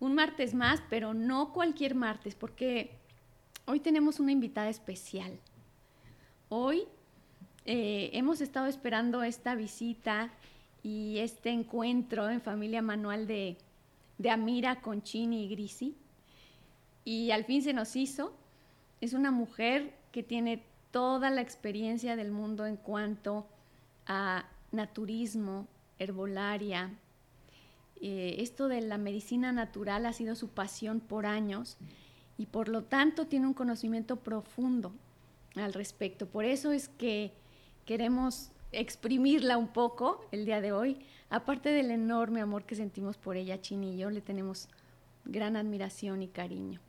un martes más, pero no cualquier martes, porque hoy tenemos una invitada especial. Hoy eh, hemos estado esperando esta visita y este encuentro en Familia Manual de, de Amira con Chini y Grisi. Y al fin se nos hizo. Es una mujer que tiene toda la experiencia del mundo en cuanto a naturismo, herbolaria. Eh, esto de la medicina natural ha sido su pasión por años y por lo tanto tiene un conocimiento profundo al respecto. Por eso es que queremos exprimirla un poco el día de hoy. Aparte del enorme amor que sentimos por ella, Chini y yo le tenemos gran admiración y cariño.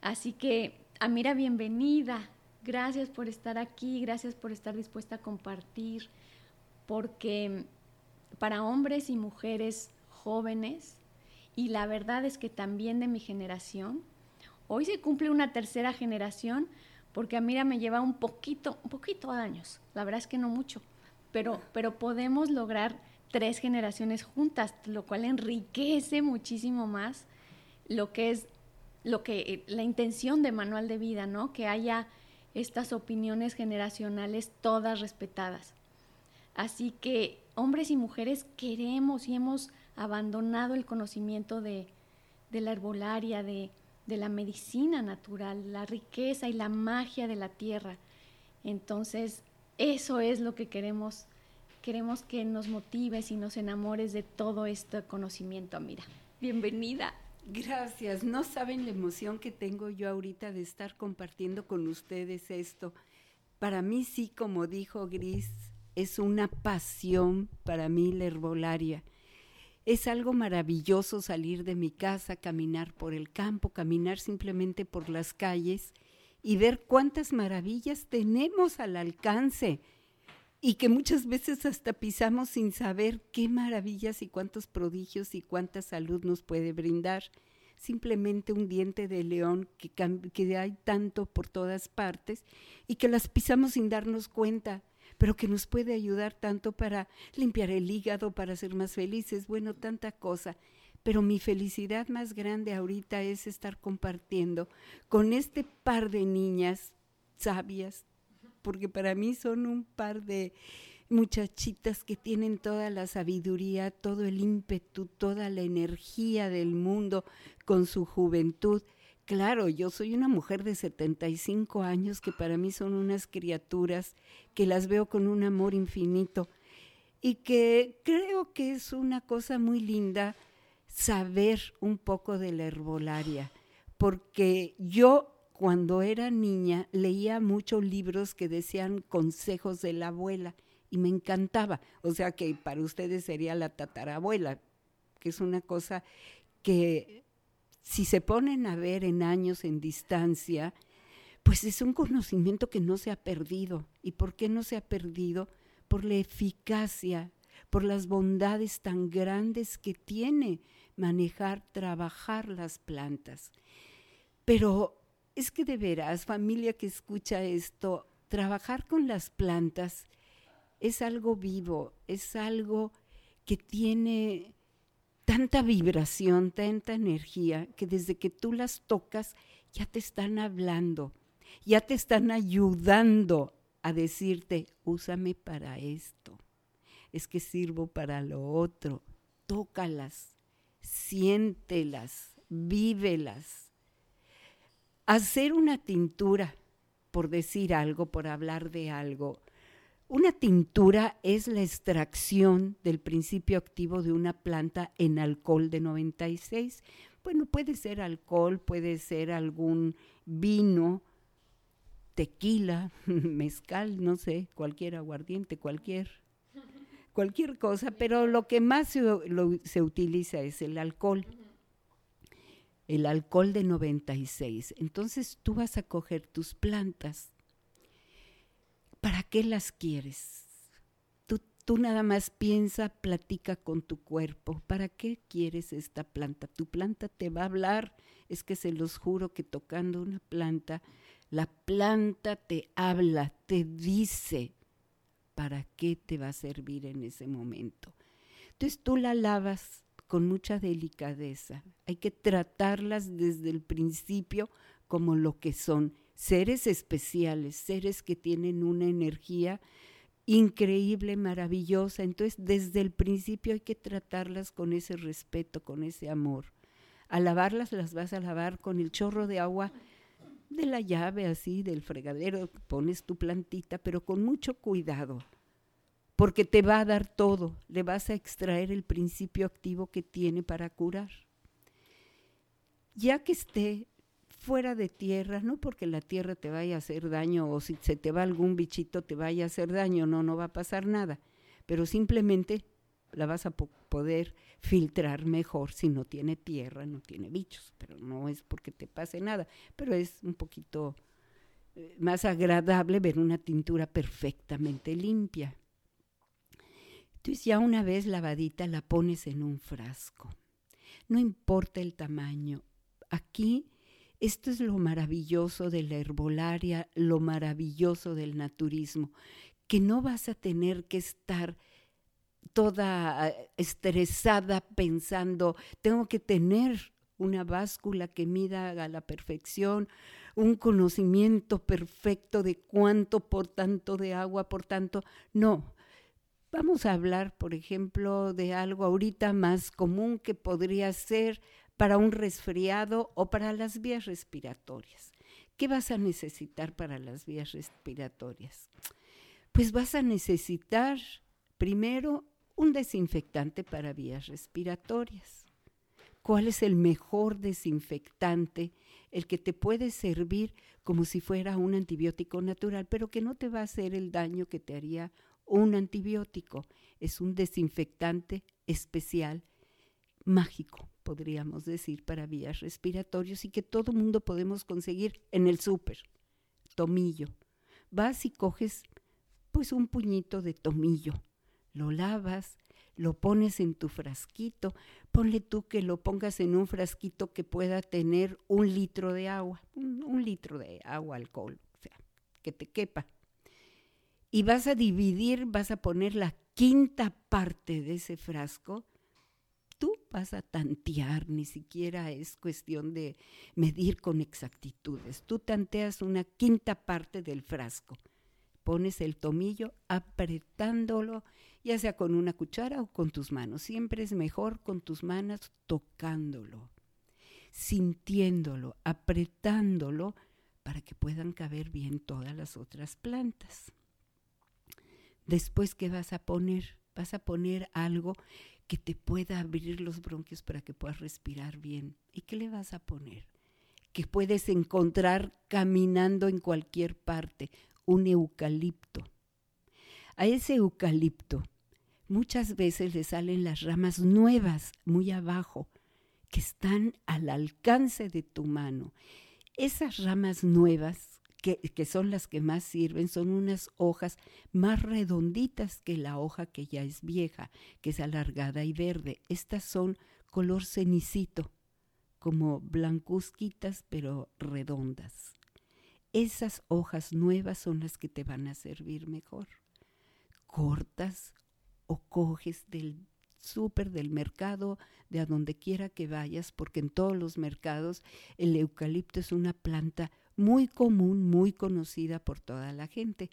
Así que, Amira, bienvenida. Gracias por estar aquí, gracias por estar dispuesta a compartir, porque para hombres y mujeres jóvenes, y la verdad es que también de mi generación, hoy se cumple una tercera generación, porque Amira me lleva un poquito, un poquito años, la verdad es que no mucho, pero, pero podemos lograr tres generaciones juntas, lo cual enriquece muchísimo más lo que es lo que eh, la intención de manual de vida, ¿no? Que haya estas opiniones generacionales todas respetadas. Así que hombres y mujeres queremos y hemos abandonado el conocimiento de, de la herbolaria, de, de la medicina natural, la riqueza y la magia de la tierra. Entonces, eso es lo que queremos. Queremos que nos motives y nos enamores de todo este conocimiento, Amira. Bienvenida. Gracias. No saben la emoción que tengo yo ahorita de estar compartiendo con ustedes esto. Para mí sí, como dijo Gris, es una pasión para mí la herbolaria. Es algo maravilloso salir de mi casa, caminar por el campo, caminar simplemente por las calles y ver cuántas maravillas tenemos al alcance y que muchas veces hasta pisamos sin saber qué maravillas y cuántos prodigios y cuánta salud nos puede brindar. Simplemente un diente de león que, que hay tanto por todas partes y que las pisamos sin darnos cuenta, pero que nos puede ayudar tanto para limpiar el hígado, para ser más felices, bueno, tanta cosa. Pero mi felicidad más grande ahorita es estar compartiendo con este par de niñas sabias, porque para mí son un par de muchachitas que tienen toda la sabiduría, todo el ímpetu, toda la energía del mundo con su juventud. Claro, yo soy una mujer de 75 años que para mí son unas criaturas que las veo con un amor infinito y que creo que es una cosa muy linda saber un poco de la herbolaria, porque yo cuando era niña leía muchos libros que decían consejos de la abuela y me encantaba. O sea que para ustedes sería la tatarabuela, que es una cosa que si se ponen a ver en años en distancia, pues es un conocimiento que no se ha perdido. ¿Y por qué no se ha perdido? Por la eficacia, por las bondades tan grandes que tiene manejar, trabajar las plantas. Pero es que de veras, familia que escucha esto, trabajar con las plantas es algo vivo, es algo que tiene tanta vibración, tanta energía, que desde que tú las tocas ya te están hablando, ya te están ayudando a decirte, úsame para esto, es que sirvo para lo otro, tócalas, siéntelas, vívelas hacer una tintura, por decir algo, por hablar de algo, una tintura es la extracción del principio activo de una planta en alcohol de 96. Bueno, puede ser alcohol, puede ser algún vino, tequila, mezcal, no sé, cualquier aguardiente, cualquier cualquier cosa, pero lo que más se, se utiliza es el alcohol. El alcohol de 96. Entonces tú vas a coger tus plantas. ¿Para qué las quieres? Tú, tú nada más piensa, platica con tu cuerpo. ¿Para qué quieres esta planta? Tu planta te va a hablar. Es que se los juro que tocando una planta, la planta te habla, te dice para qué te va a servir en ese momento. Entonces tú la lavas con mucha delicadeza. Hay que tratarlas desde el principio como lo que son, seres especiales, seres que tienen una energía increíble, maravillosa. Entonces, desde el principio hay que tratarlas con ese respeto, con ese amor. A lavarlas las vas a lavar con el chorro de agua de la llave así, del fregadero, pones tu plantita, pero con mucho cuidado, porque te va a dar todo, le vas a extraer el principio activo que tiene para curar. Ya que esté fuera de tierra, no porque la tierra te vaya a hacer daño o si se te va algún bichito te vaya a hacer daño, no, no va a pasar nada, pero simplemente la vas a poder filtrar mejor si no tiene tierra, no tiene bichos, pero no es porque te pase nada, pero es un poquito eh, más agradable ver una tintura perfectamente limpia. Entonces ya una vez lavadita la pones en un frasco. No importa el tamaño. Aquí esto es lo maravilloso de la herbolaria, lo maravilloso del naturismo, que no vas a tener que estar toda eh, estresada pensando, tengo que tener una báscula que mida a la perfección, un conocimiento perfecto de cuánto por tanto de agua, por tanto, no. Vamos a hablar, por ejemplo, de algo ahorita más común que podría ser para un resfriado o para las vías respiratorias. ¿Qué vas a necesitar para las vías respiratorias? Pues vas a necesitar primero un desinfectante para vías respiratorias. ¿Cuál es el mejor desinfectante? El que te puede servir como si fuera un antibiótico natural, pero que no te va a hacer el daño que te haría un antibiótico. Es un desinfectante especial, mágico, podríamos decir, para vías respiratorias y que todo mundo podemos conseguir en el súper. Tomillo. Vas y coges pues un puñito de tomillo lo lavas, lo pones en tu frasquito, ponle tú que lo pongas en un frasquito que pueda tener un litro de agua, un, litro de agua, alcohol, o sea, que te quepa. Y vas a dividir, vas a poner la quinta parte de ese frasco, tú vas a tantear, ni siquiera es cuestión de medir con exactitudes, tú tanteas una quinta parte del frasco, pones el tomillo apretándolo ya sea con una cuchara o con tus manos. Siempre es mejor con tus manos tocándolo, sintiéndolo, apretándolo para que puedan caber bien todas las otras plantas. Después, ¿qué vas a poner? Vas a poner algo que te pueda abrir los bronquios para que puedas respirar bien. ¿Y qué le vas a poner? Que puedes encontrar caminando en cualquier parte, un eucalipto. A ese eucalipto muchas veces le salen las ramas nuevas muy abajo, que están al alcance de tu mano. Esas ramas nuevas, que, son las que más sirven, son unas hojas más redonditas que la hoja que ya es vieja, que es alargada y verde. Estas son color cenicito, como blancuzquitas pero redondas. Esas hojas nuevas son las que te van a servir mejor. Cortas o coges del súper, del mercado, de a donde quiera que vayas, porque en todos los mercados el eucalipto es una planta muy común, muy conocida por toda la gente.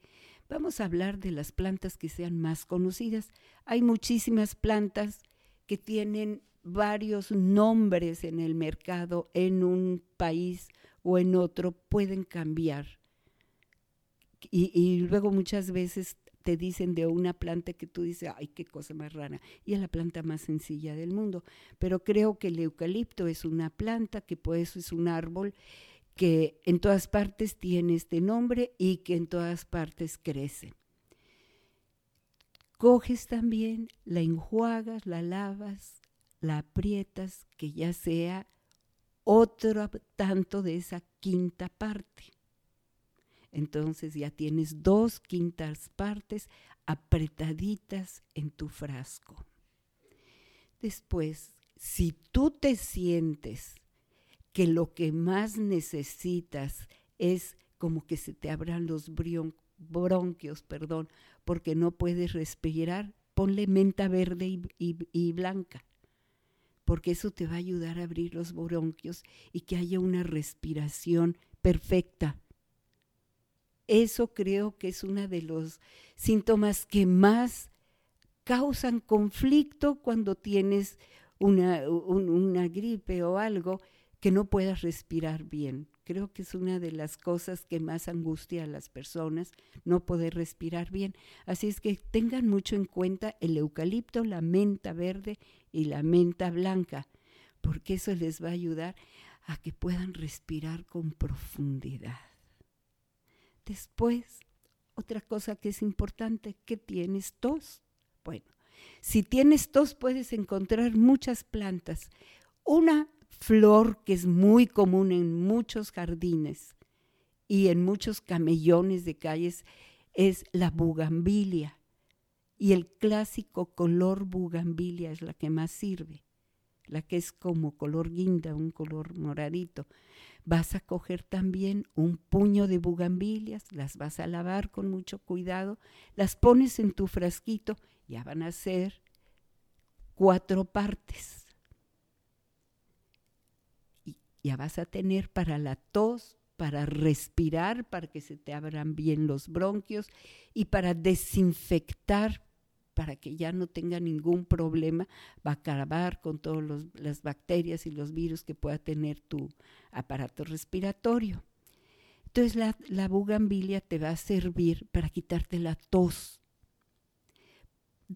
Vamos a hablar de las plantas que sean más conocidas. Hay muchísimas plantas que tienen varios nombres en el mercado, en un país o en otro, pueden cambiar. Y, luego muchas veces te dicen de una planta que tú dices, ay, qué cosa más rara, y es la planta más sencilla del mundo. Pero creo que el eucalipto es una planta, que pues es un árbol que en todas partes tiene este nombre y que en todas partes crece. coges también, la enjuagas, la lavas, la aprietas, que ya sea otro tanto de esa quinta parte. Entonces ya tienes dos quintas partes apretaditas en tu frasco. Después, si tú te sientes que lo que más necesitas es como que se te abran los bronquios, perdón, porque no puedes respirar, ponle menta verde y, blanca, porque eso te va a ayudar a abrir los bronquios y que haya una respiración perfecta. Eso creo que es uno de los síntomas que más causan conflicto cuando tienes una gripe o algo que no puedas respirar bien. Creo que es una de las cosas que más angustia a las personas, no poder respirar bien. Así es que tengan mucho en cuenta el eucalipto, la menta verde y la menta blanca, porque eso les va a ayudar a que puedan respirar con profundidad. Después, otra cosa que es importante, que tienes tos. Bueno, si tienes tos puedes encontrar muchas plantas. Una flor que es muy común en muchos jardines y en muchos camellones de calles es la bugambilia. Y el clásico color bugambilia es la que más sirve, la que es como color guinda, un color moradito. Vas a coger también un puño de bugambilias, las vas a lavar con mucho cuidado, las pones en tu frasquito, ya van a ser cuatro partes. Y ya vas a tener para la tos, para respirar, para que se te abran bien los bronquios y para desinfectar para que ya no tenga ningún problema, va a acabar con todas las bacterias y los virus que pueda tener tu aparato respiratorio. Entonces la, la bugambilia te va a servir para quitarte la tos.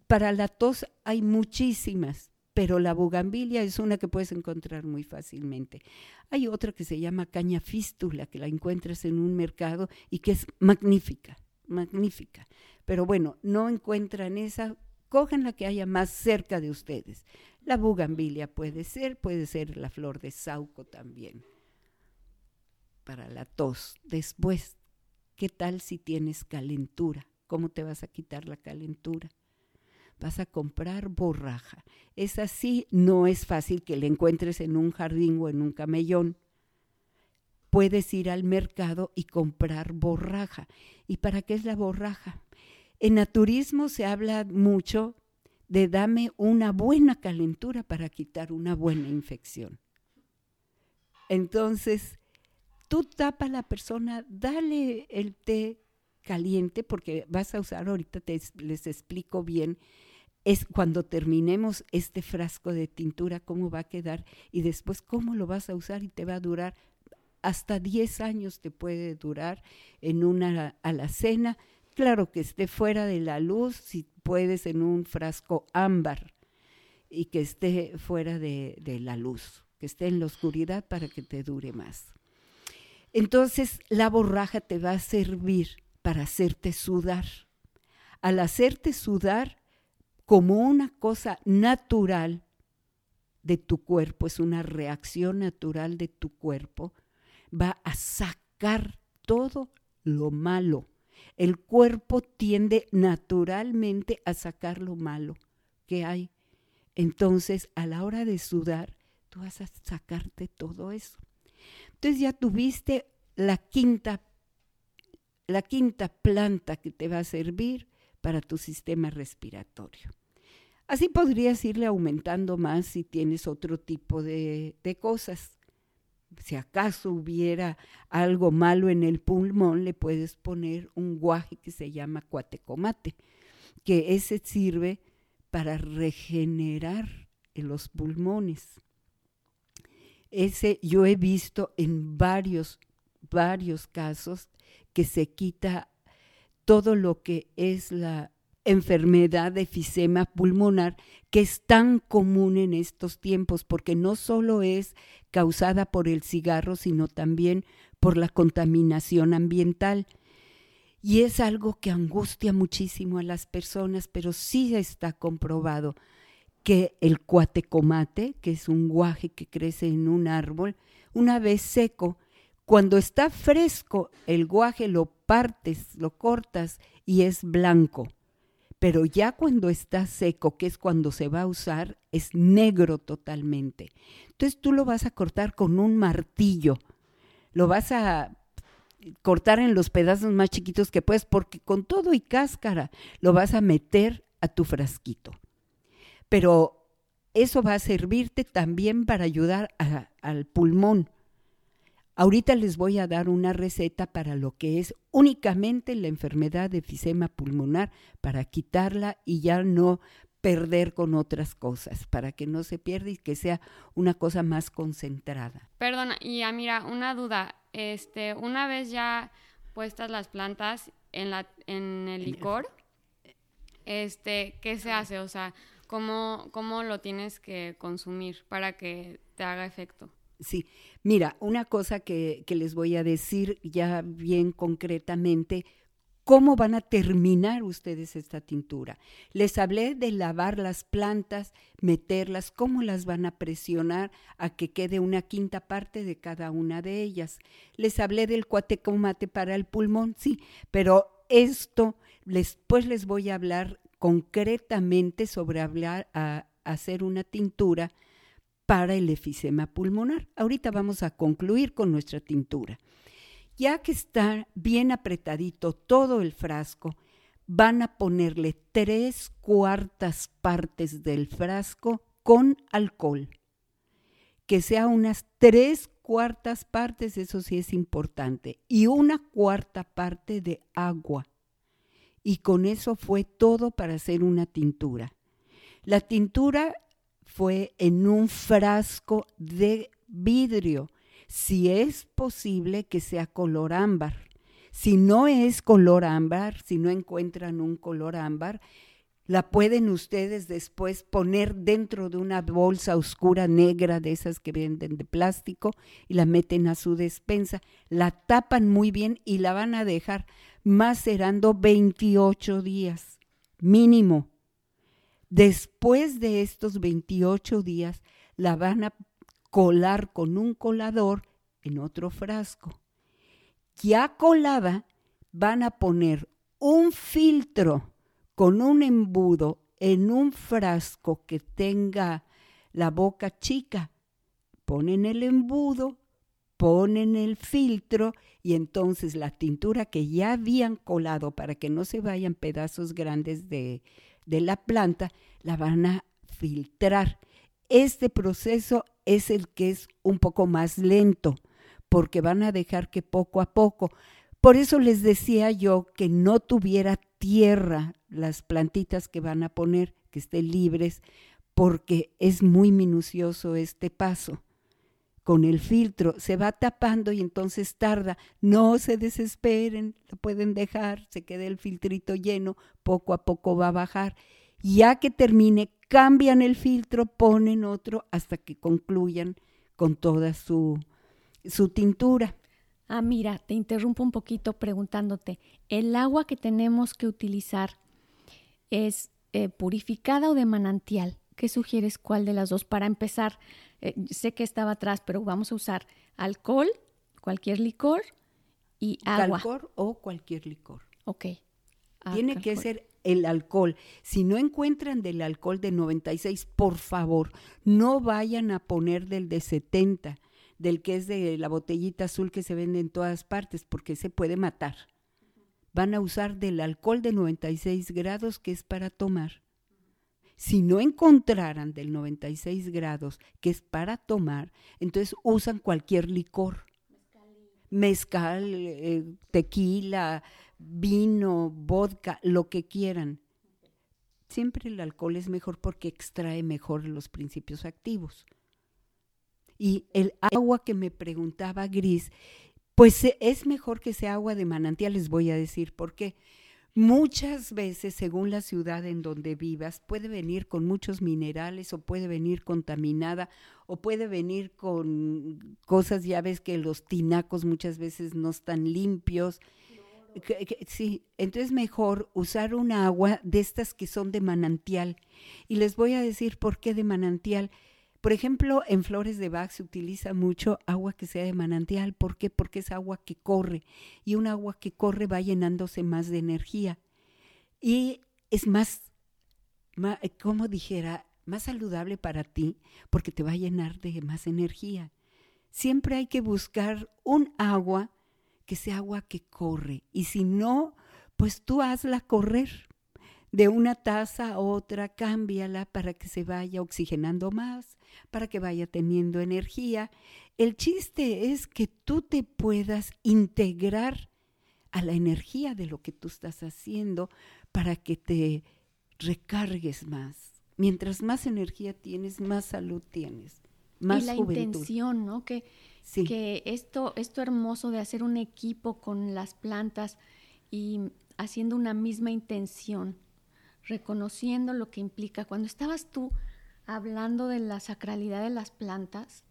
Para la tos hay muchísimas, pero la bugambilia es una que puedes encontrar muy fácilmente. Hay otra que se llama caña fístula, que la encuentras en un mercado y que es magnífica, magnífica pero bueno, no encuentran esa, cojan la que haya más cerca de ustedes. La bugambilia puede ser, puede ser la flor de sauco también, para la tos. Después, ¿qué tal si tienes calentura? ¿Cómo te vas a quitar la calentura? Vas a comprar borraja. Es así, no es fácil que la encuentres en un jardín o en un camellón puedes ir al mercado y comprar borraja. ¿Y para qué es la borraja? En naturismo se habla mucho de dame una buena calentura para quitar una buena infección. Entonces, tú tapa a la persona, dale el té caliente, porque vas a usar, ahorita te, les explico bien, es cuando terminemos este frasco de tintura, cómo va a quedar y después cómo lo vas a usar y te va a durar hasta 10 años te puede durar en una alacena Claro que esté fuera de la luz, si puedes en un frasco ámbar y que esté fuera de, la luz, que esté en la oscuridad para que te dure más. Entonces la borraja te va a servir para hacerte sudar. Al hacerte sudar como una cosa natural de tu cuerpo, es una reacción natural de tu cuerpo, va a sacar todo lo malo el cuerpo tiende naturalmente a sacar lo malo que hay. Entonces, a la hora de sudar, tú vas a sacarte todo eso. Entonces ya tuviste la quinta, la quinta planta que te va a servir para tu sistema respiratorio. Así podrías irle aumentando más si tienes otro tipo de, cosas si acaso hubiera algo malo en el pulmón, le puedes poner un guaje que se llama cuatecomate, que ese sirve para regenerar los pulmones. Ese yo he visto en varios, varios casos que se quita todo lo que es la enfermedad de efisema pulmonar que es tan común en estos tiempos, porque no solo es causada por el cigarro, sino también por la contaminación ambiental. Y es algo que angustia muchísimo a las personas, pero sí está comprobado que el cuatecomate, que es un guaje que crece en un árbol, una vez seco, cuando está fresco, el guaje lo partes, lo cortas y es blanco. Pero ya cuando está seco, que es cuando se va a usar, es negro totalmente. Entonces tú lo vas a cortar con un martillo. Lo vas a cortar en los pedazos más chiquitos que puedes, porque con todo y cáscara lo vas a meter a tu frasquito. Pero eso va a servirte también para ayudar al pulmón. Ahorita les voy a dar una receta para lo que es únicamente la enfermedad de efisema pulmonar, para quitarla y ya no perder con otras cosas, para que no se pierda y que sea una cosa más concentrada. Perdona, y mira, una duda, este, una vez ya puestas las plantas en la en el licor, este, ¿qué se hace? O sea, ¿cómo, cómo lo tienes que consumir para que te haga efecto? Sí, mira, una cosa que, que les voy a decir ya bien concretamente, ¿Cómo van a terminar ustedes esta tintura? Les hablé de lavar las plantas, meterlas, cómo las van a presionar a que quede una quinta parte de cada una de ellas. Les hablé del cuatecomate para el pulmón, sí, pero esto después les voy a hablar concretamente sobre hablar a hacer una tintura para el efisema pulmonar. Ahorita vamos a concluir con nuestra tintura. Ya que está bien apretadito todo el frasco, van a ponerle tres cuartas partes del frasco con alcohol. Que sea unas tres cuartas partes, eso sí es importante, y una cuarta parte de agua. Y con eso fue todo para hacer una tintura. La tintura fue en un frasco de vidrio si es posible que sea color ámbar. Si no es color ámbar, si no encuentran un color ámbar, la pueden ustedes después poner dentro de una bolsa oscura negra de esas que venden de plástico y la meten a su despensa, la tapan muy bien y la van a dejar macerando 28 días mínimo. Después de estos 28 días la van a colar con un colador en otro frasco. Ya colada, van a poner un filtro con un embudo en un frasco que tenga la boca chica. Ponen el embudo, ponen el filtro y entonces la tintura que ya habían colado para que no se vayan pedazos grandes de, de la planta, la van a filtrar. Este proceso es el que es un poco más lento, porque van a dejar que poco a poco. Por eso les decía yo que no tuviera tierra las plantitas que van a poner, que estén libres, porque es muy minucioso este paso. Con el filtro se va tapando y entonces tarda. No se desesperen, lo pueden dejar, se quede el filtrito lleno, poco a poco va a bajar. Ya que termine, cambian el filtro, ponen otro hasta que concluyan con toda su, su tintura. Ah, mira, te interrumpo un poquito preguntándote, ¿el agua que tenemos que utilizar es eh, purificada o de manantial? ¿Qué sugieres cuál de las dos para empezar? Eh, sé que estaba atrás, pero vamos a usar alcohol, cualquier licor y agua. Alcohol o cualquier licor. Ok. Ah, Tiene que ser el alcohol. Si no encuentran del alcohol de 96, por favor, no vayan a poner del de 70, del que es de la botellita azul que se vende en todas partes, porque se puede matar. Van a usar del alcohol de 96 grados que es para tomar. Si no encontraran del 96 grados que es para tomar, entonces usan cualquier licor. Mezcal, eh, tequila, vino, vodka, lo que quieran. Siempre el alcohol es mejor porque extrae mejor los principios activos. Y el agua que me preguntaba Gris, pues e, es mejor que sea agua de manantial, les voy a decir por qué. Muchas veces, según la ciudad en donde vivas, puede venir con muchos minerales o puede venir contaminada o puede venir con cosas, ya ves que los tinacos muchas veces no están limpios sí, entonces mejor usar un agua de estas que son de manantial. Y les voy a decir por qué de manantial. Por ejemplo, en flores de Bach se utiliza mucho agua que sea de manantial. ¿Por qué? Porque es agua que corre. Y un agua que corre va llenándose más de energía. Y es más, más como dijera, más saludable para ti porque te va a llenar de más energía. Siempre hay que buscar un agua que sea agua que corre. Y si no, pues tú hazla correr de una taza a otra, cámbiala para que se vaya oxigenando más, para que vaya teniendo energía. El chiste es que tú te puedas integrar a la energía de lo que tú estás haciendo para que te recargues más. Mientras más energía tienes, más salud tienes, más y la intención, ¿no? Que, que esto, esto hermoso de hacer un equipo con las plantas y haciendo una misma intención reconociendo lo que implica. Cuando estabas tú hablando de la sacralidad de las plantas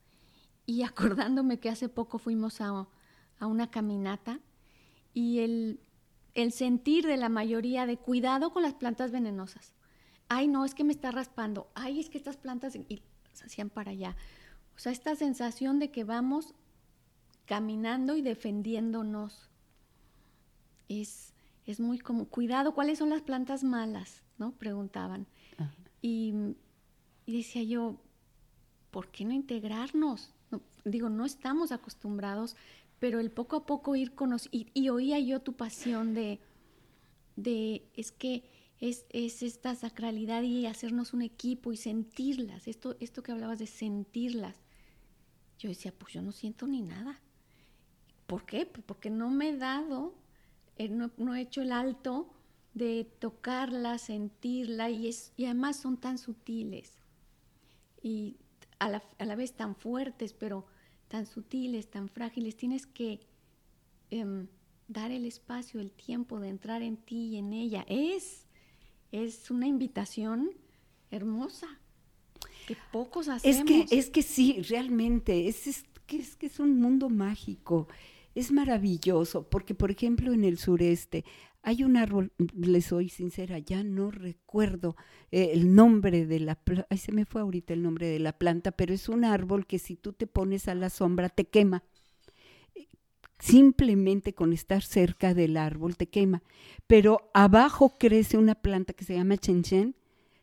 y acordándome que hace poco fuimos a, una caminata y el, el sentir de la mayoría de cuidado con las plantas venenosas. Ay, no, es que me está raspando. Ay, es que estas plantas y se hacían para allá. O sea, esta sensación de que vamos caminando y defendiéndonos es, es muy como, cuidado, ¿cuáles son las plantas malas? ¿no? Preguntaban. Y, decía yo, ¿por qué no integrarnos? digo, no estamos acostumbrados, pero el poco a poco ir conociendo, y, oía yo tu pasión de, de es que es, es, esta sacralidad y hacernos un equipo y sentirlas, esto, esto que hablabas de sentirlas. Yo decía, pues yo no siento ni nada. ¿Por qué? Pues porque no me he dado, no, no he hecho el alto de tocarla, sentirla y, es, y además son tan sutiles y a la, a la, vez tan fuertes, pero tan sutiles, tan frágiles. Tienes que em, dar el espacio, el tiempo de entrar en ti y en ella. Es, es una invitación hermosa que pocos hacemos. Es que, es que sí, realmente, es, es, que, es que es un mundo mágico. Es maravilloso, porque por ejemplo en el sureste hay un árbol, le soy sincera, ya no recuerdo eh, el nombre de la ay, se me fue ahorita el nombre de la planta, pero es un árbol que si tú te pones a la sombra te quema. Simplemente con estar cerca del árbol te quema. Pero abajo crece una planta que se llama chenchen,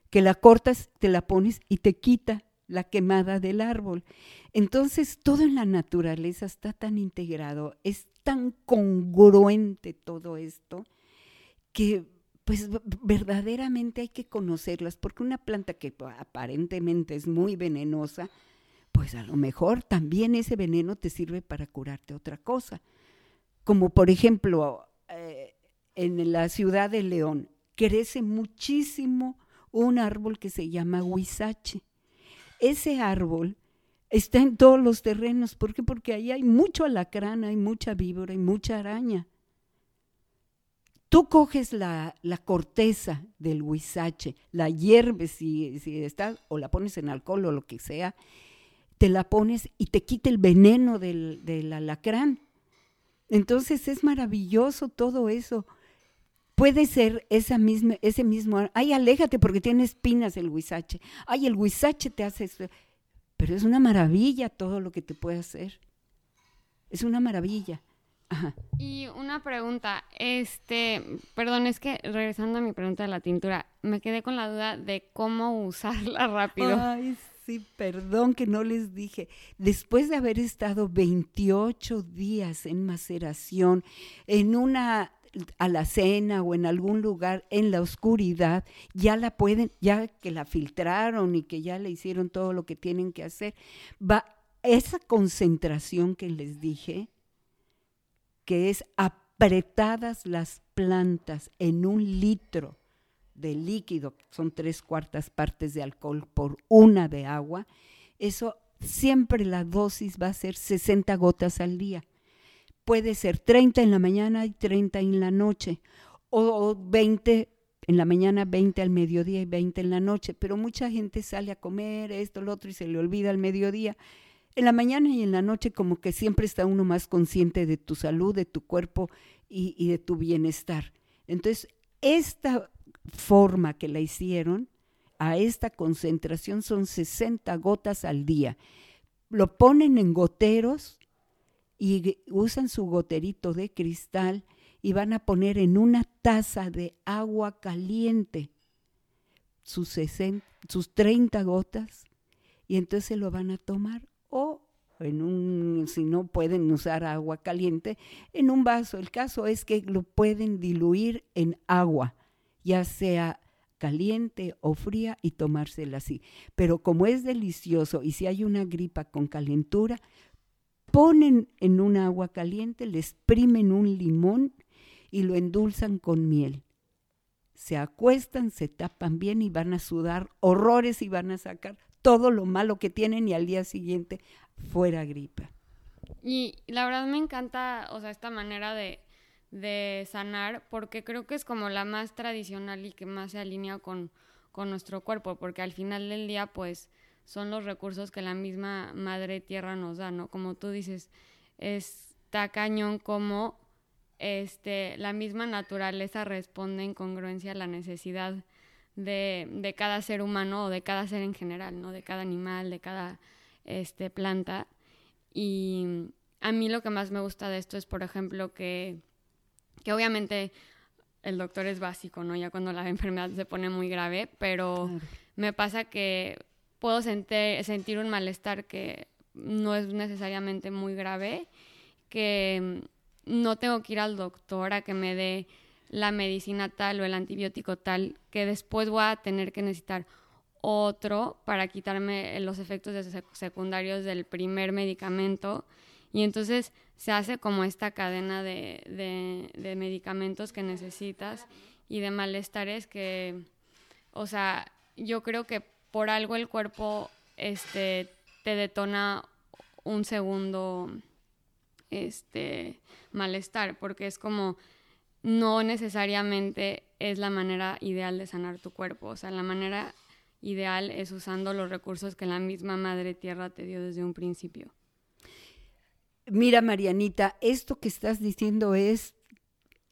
que la cortas, te la pones y te quita la quemada del árbol. Entonces todo en la naturaleza está tan integrado, es tan congruente todo esto que pues verdaderamente hay que conocerlas, porque una planta que aparentemente es muy venenosa, pues a lo mejor también ese veneno te sirve para curarte otra cosa. Como por ejemplo, eh, en la ciudad de León crece muchísimo un árbol que se llama huizache. Ese árbol está en todos los terrenos. ¿Por qué? Porque ahí hay mucho alacrán, hay mucha víbora y mucha araña. Tú coges la, corteza del huizache, la hierves si, si está, o la pones en alcohol o lo que sea, te la pones y te quita el veneno del, del alacrán. Entonces es maravilloso todo eso. Puede ser esa misma, ese mismo, ay, aléjate porque tiene espinas el huizache. Ay, el huizache te hace eso. Pero es una maravilla todo lo que te puede hacer. Es una maravilla. Y una pregunta, este, perdón, es que regresando a mi pregunta de la tintura, me quedé con la duda de cómo usarla rápido. Ay, sí, perdón que no les dije. Después de haber estado 28 días en maceración, en una alacena o en algún lugar en la oscuridad, ya la pueden, ya que la filtraron y que ya le hicieron todo lo que tienen que hacer, va esa concentración que les dije, que es apretadas las plantas en un litro de líquido, son tres cuartas partes de alcohol por una de agua, eso siempre la dosis va a ser 60 gotas al día. Puede ser 30 en la mañana y 30 en la noche, o 20 en la mañana, 20 al mediodía y 20 en la noche, pero mucha gente sale a comer esto, lo otro y se le olvida al mediodía. en la mañana y en la noche como que siempre está uno más consciente de tu salud, de tu cuerpo y, y de tu bienestar. Entonces, esta forma que la hicieron a esta concentración son 60 gotas al día. Lo ponen en goteros y usan su goterito de cristal y van a poner en una taza de agua caliente sus, sus 30 gotas y entonces lo van a tomar o en un, si no pueden usar agua caliente, en un vaso. El caso es que lo pueden diluir en agua, ya sea caliente o fría y tomársela así. Pero como es delicioso y si hay una gripa con calentura, ponen en un agua caliente, le exprimen un limón y lo endulzan con miel. Se acuestan, se tapan bien y van a sudar horrores y van a sacar todo lo malo que tienen y al día siguiente fuera gripa. Y la verdad me encanta, o sea, esta manera de, de sanar, porque creo que es como la más tradicional y que más se alinea con, con nuestro cuerpo, porque al final del día, pues, son los recursos que la misma madre tierra nos da, ¿no? Como tú dices, está cañón como este, la misma naturaleza responde en congruencia a la necesidad de, de, cada ser humano o de cada ser en general, ¿no? De cada animal, de cada este, planta. Y a mí lo que más me gusta de esto es, por ejemplo, que, que obviamente el doctor es básico, ¿no? Ya cuando la enfermedad se pone muy grave, pero me pasa que puedo sentir, sentir un malestar que no es necesariamente muy grave, que no tengo que ir al doctor a que me dé la medicina tal o el antibiótico tal, que después voy a tener que necesitar otro para quitarme los efectos secundarios del primer medicamento. Y entonces se hace como esta cadena de, de, medicamentos que necesitas y de malestares que, o sea, yo creo que por algo el cuerpo este, te detona un segundo este, malestar, porque es como no necesariamente es la manera ideal de sanar tu cuerpo, o sea, la manera ideal es usando los recursos que la misma Madre Tierra te dio desde un principio. Mira, Marianita, esto que estás diciendo es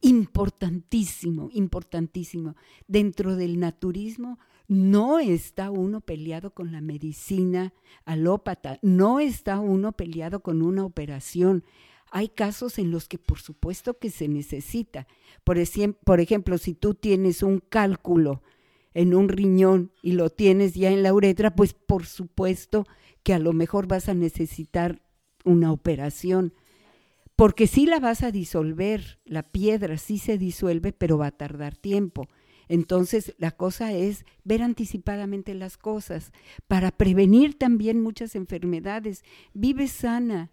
importantísimo, importantísimo. Dentro del naturismo no está uno peleado con la medicina alópata, no está uno peleado con una operación. Hay casos en los que por supuesto que se necesita. Por, por ejemplo, si tú tienes un cálculo en un riñón y lo tienes ya en la uretra, pues por supuesto que a lo mejor vas a necesitar una operación. Porque sí la vas a disolver, la piedra sí se disuelve, pero va a tardar tiempo. Entonces, la cosa es ver anticipadamente las cosas para prevenir también muchas enfermedades. Vive sana.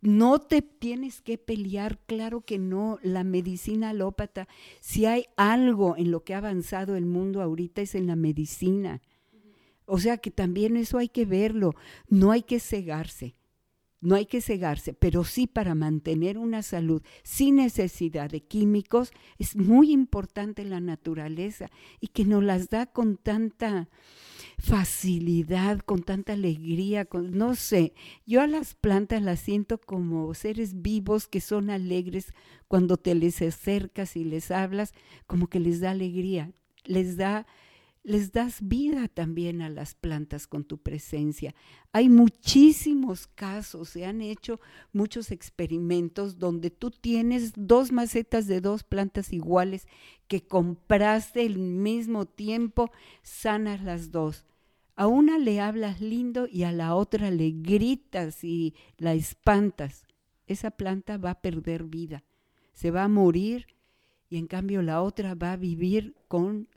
No te tienes que pelear, claro que no. La medicina alópata, si hay algo en lo que ha avanzado el mundo ahorita es en la medicina. O sea que también eso hay que verlo, no hay que cegarse no hay que cegarse, pero sí para mantener una salud sin necesidad de químicos es muy importante la naturaleza y que nos las da con tanta facilidad, con tanta alegría, no sé, yo a las plantas las siento como seres vivos que son alegres cuando te les acercas y les hablas, como que les da alegría, les da les das vida también a las plantas con tu presencia. Hay muchísimos casos, se han hecho muchos experimentos donde tú tienes dos macetas de dos plantas iguales que compraste el mismo tiempo, sanas las dos. A una le hablas lindo y a la otra le gritas y la espantas. Esa planta va a perder vida, se va a morir y en cambio la otra va a vivir con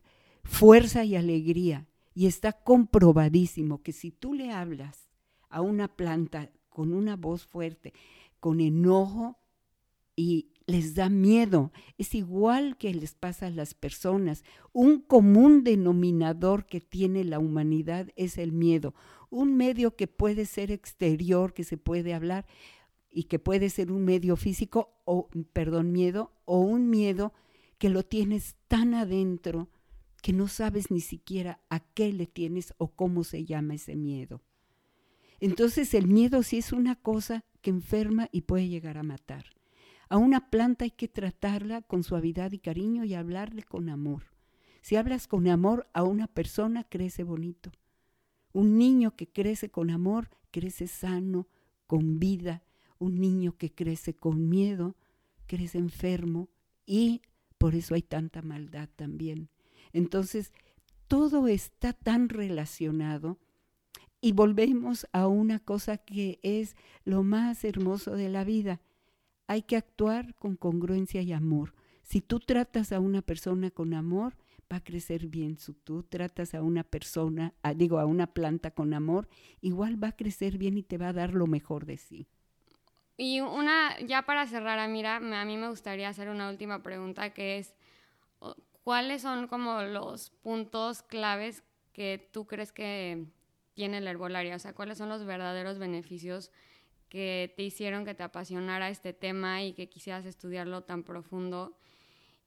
fuerza y alegría. Y está comprobadísimo que si tú le hablas a una planta con una voz fuerte, con enojo y les da miedo, es igual que les pasa a las personas. Un común denominador que tiene la humanidad es el miedo. Un medio que puede ser exterior, que se puede hablar y que puede ser un medio físico o, perdón, miedo, o un miedo que lo tienes tan adentro que no sabes ni siquiera a qué le tienes o cómo se llama ese miedo. Entonces el miedo sí es una cosa que enferma y puede llegar a matar. A una planta hay que tratarla con suavidad y cariño y hablarle con amor. Si hablas con amor a una persona, crece bonito. Un niño que crece con amor, crece sano, con vida. Un niño que crece con miedo, crece enfermo y por eso hay tanta maldad también. Entonces, todo está tan relacionado y volvemos a una cosa que es lo más hermoso de la vida. Hay que actuar con congruencia y amor. Si tú tratas a una persona con amor, va a crecer bien. Si tú tratas a una persona, digo, a una planta con amor, igual va a crecer bien y te va a dar lo mejor de sí. Y una, ya para cerrar, Amira, a mí me gustaría hacer una última pregunta que es, ¿cuáles son como los puntos claves que tú crees que tiene la herbolaria? O sea, ¿cuáles son los verdaderos beneficios que te hicieron que te apasionara este tema y que quisieras estudiarlo tan profundo?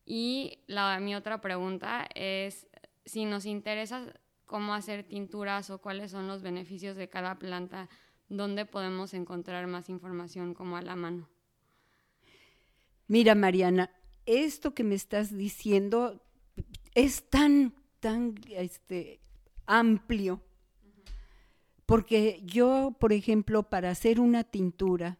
Y la, mi otra pregunta es si nos interesa cómo hacer tinturas o cuáles son los beneficios de cada planta ¿dónde podemos encontrar más información como a la mano? Mira, Mariana, esto que me estás diciendo es tan, tan este, amplio, porque yo, por ejemplo, para hacer una tintura,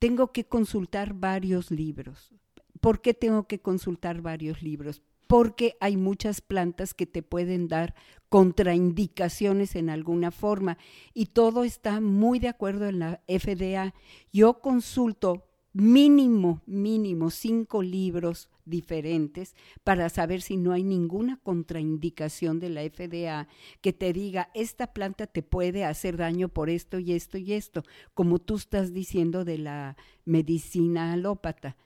tengo que consultar varios libros. ¿Por qué tengo que consultar varios libros? porque hay muchas plantas que te pueden dar contraindicaciones en alguna forma y todo está muy de acuerdo en la FDA. Yo consulto mínimo, mínimo cinco libros diferentes para saber si no hay ninguna contraindicación de la FDA que te diga, esta planta te puede hacer daño por esto y esto y esto, como tú estás diciendo de la medicina alópata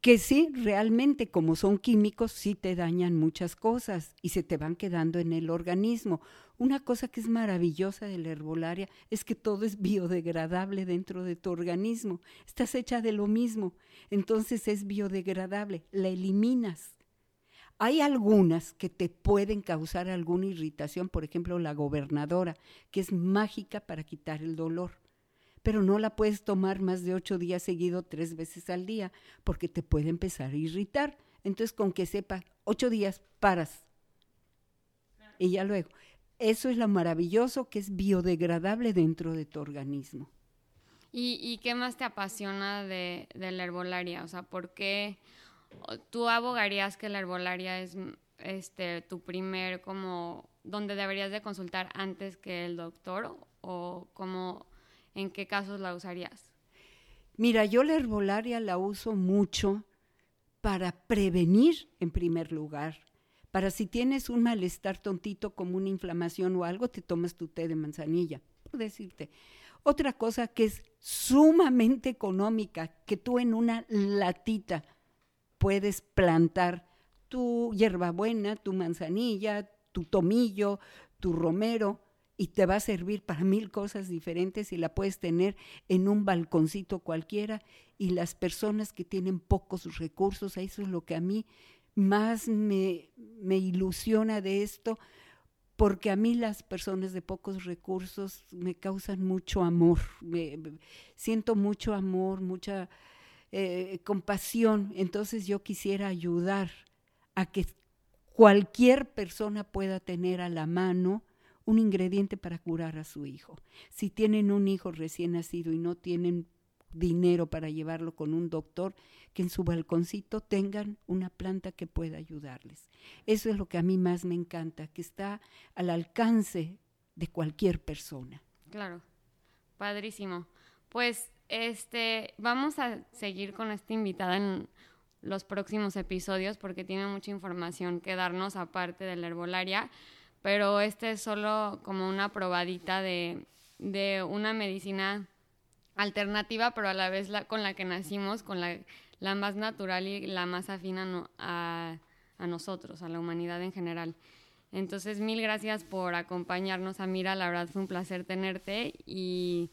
que sí, realmente como son químicos, sí te dañan muchas cosas y se te van quedando en el organismo. Una cosa que es maravillosa de la herbolaria es que todo es biodegradable dentro de tu organismo. Estás hecha de lo mismo, entonces es biodegradable, la eliminas. Hay algunas que te pueden causar alguna irritación, por ejemplo la gobernadora, que es mágica para quitar el dolor pero no la puedes tomar más de ocho días seguido tres veces al día porque te puede empezar a irritar. Entonces, con que sepa, ocho días paras. Y ya luego. Eso es lo maravilloso que es biodegradable dentro de tu organismo. ¿Y, qué más te apasiona de, de, la herbolaria? O sea, ¿por qué tú abogarías que la herbolaria es este tu primer como donde deberías de consultar antes que el doctor o como ¿en qué casos la usarías? Mira, yo la herbolaria la uso mucho para prevenir en primer lugar. Para si tienes un malestar tontito como una inflamación o algo, te tomas tu té de manzanilla, por decirte. Otra cosa que es sumamente económica, que tú en una latita puedes plantar tu hierbabuena, tu manzanilla, tu tomillo, tu romero, y te va a servir para mil cosas diferentes y la puedes tener en un balconcito cualquiera. Y las personas que tienen pocos recursos, eso es lo que a mí más me, me ilusiona de esto, porque a mí las personas de pocos recursos me causan mucho amor, me, siento mucho amor, mucha eh, compasión, entonces yo quisiera ayudar a que cualquier persona pueda tener a la mano un ingrediente para curar a su hijo. Si tienen un hijo recién nacido y no tienen dinero para llevarlo con un doctor, que en su balconcito tengan una planta que pueda ayudarles. Eso es lo que a mí más me encanta, que está al alcance de cualquier persona. Claro, padrísimo. Pues este, vamos a seguir con esta invitada en los próximos episodios porque tiene mucha información que darnos aparte de la herbolaria pero este es solo como una probadita de, una medicina alternativa, pero a la vez la, con la que nacimos, con la, la más natural y la más afina a, a, nosotros, a la humanidad en general. Entonces, mil gracias por acompañarnos, Amira. La verdad fue un placer tenerte y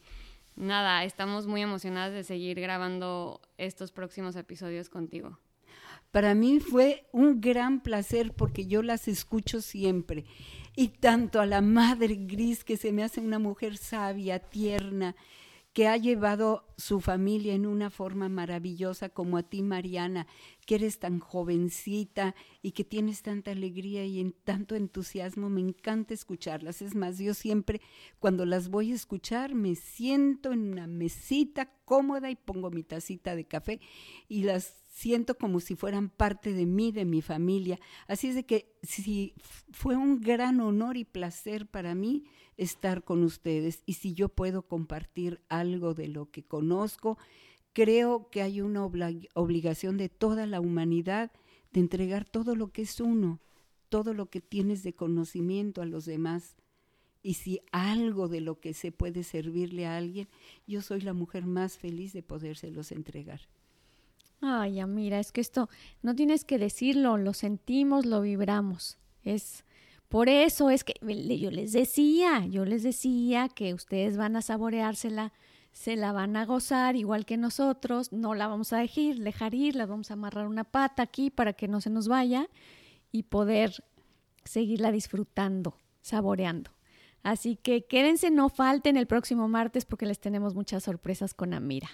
nada, estamos muy emocionadas de seguir grabando estos próximos episodios contigo. Para mí fue un gran placer porque yo las escucho siempre y tanto a la madre gris que se me hace una mujer sabia, tierna, que ha llevado su familia en una forma maravillosa, como a ti, Mariana, que eres tan jovencita y que tienes tanta alegría y en tanto entusiasmo. Me encanta escucharlas. Es más, yo siempre cuando las voy a escuchar me siento en una mesita cómoda y pongo mi tacita de café y las siento como si fueran parte de mí, de mi familia. Así es de que si fue un gran honor y placer para mí estar con ustedes y si yo puedo compartir algo de lo que conozco, creo que hay una obligación de toda la humanidad de entregar todo lo que es uno, todo lo que tienes de conocimiento a los demás. Y si algo de lo que se puede servirle a alguien, yo soy la mujer más feliz de podérselos entregar. Ay, mira, es que esto no tienes que decirlo, lo sentimos, lo vibramos. Es por eso es que yo les decía, yo les decía que ustedes van a saboreársela, se la van a gozar igual que nosotros, no la vamos a dejar, dejar ir, la vamos a amarrar una pata aquí para que no se nos vaya y poder seguirla disfrutando, saboreando. Así que quédense, no falten el próximo martes porque les tenemos muchas sorpresas con Amira.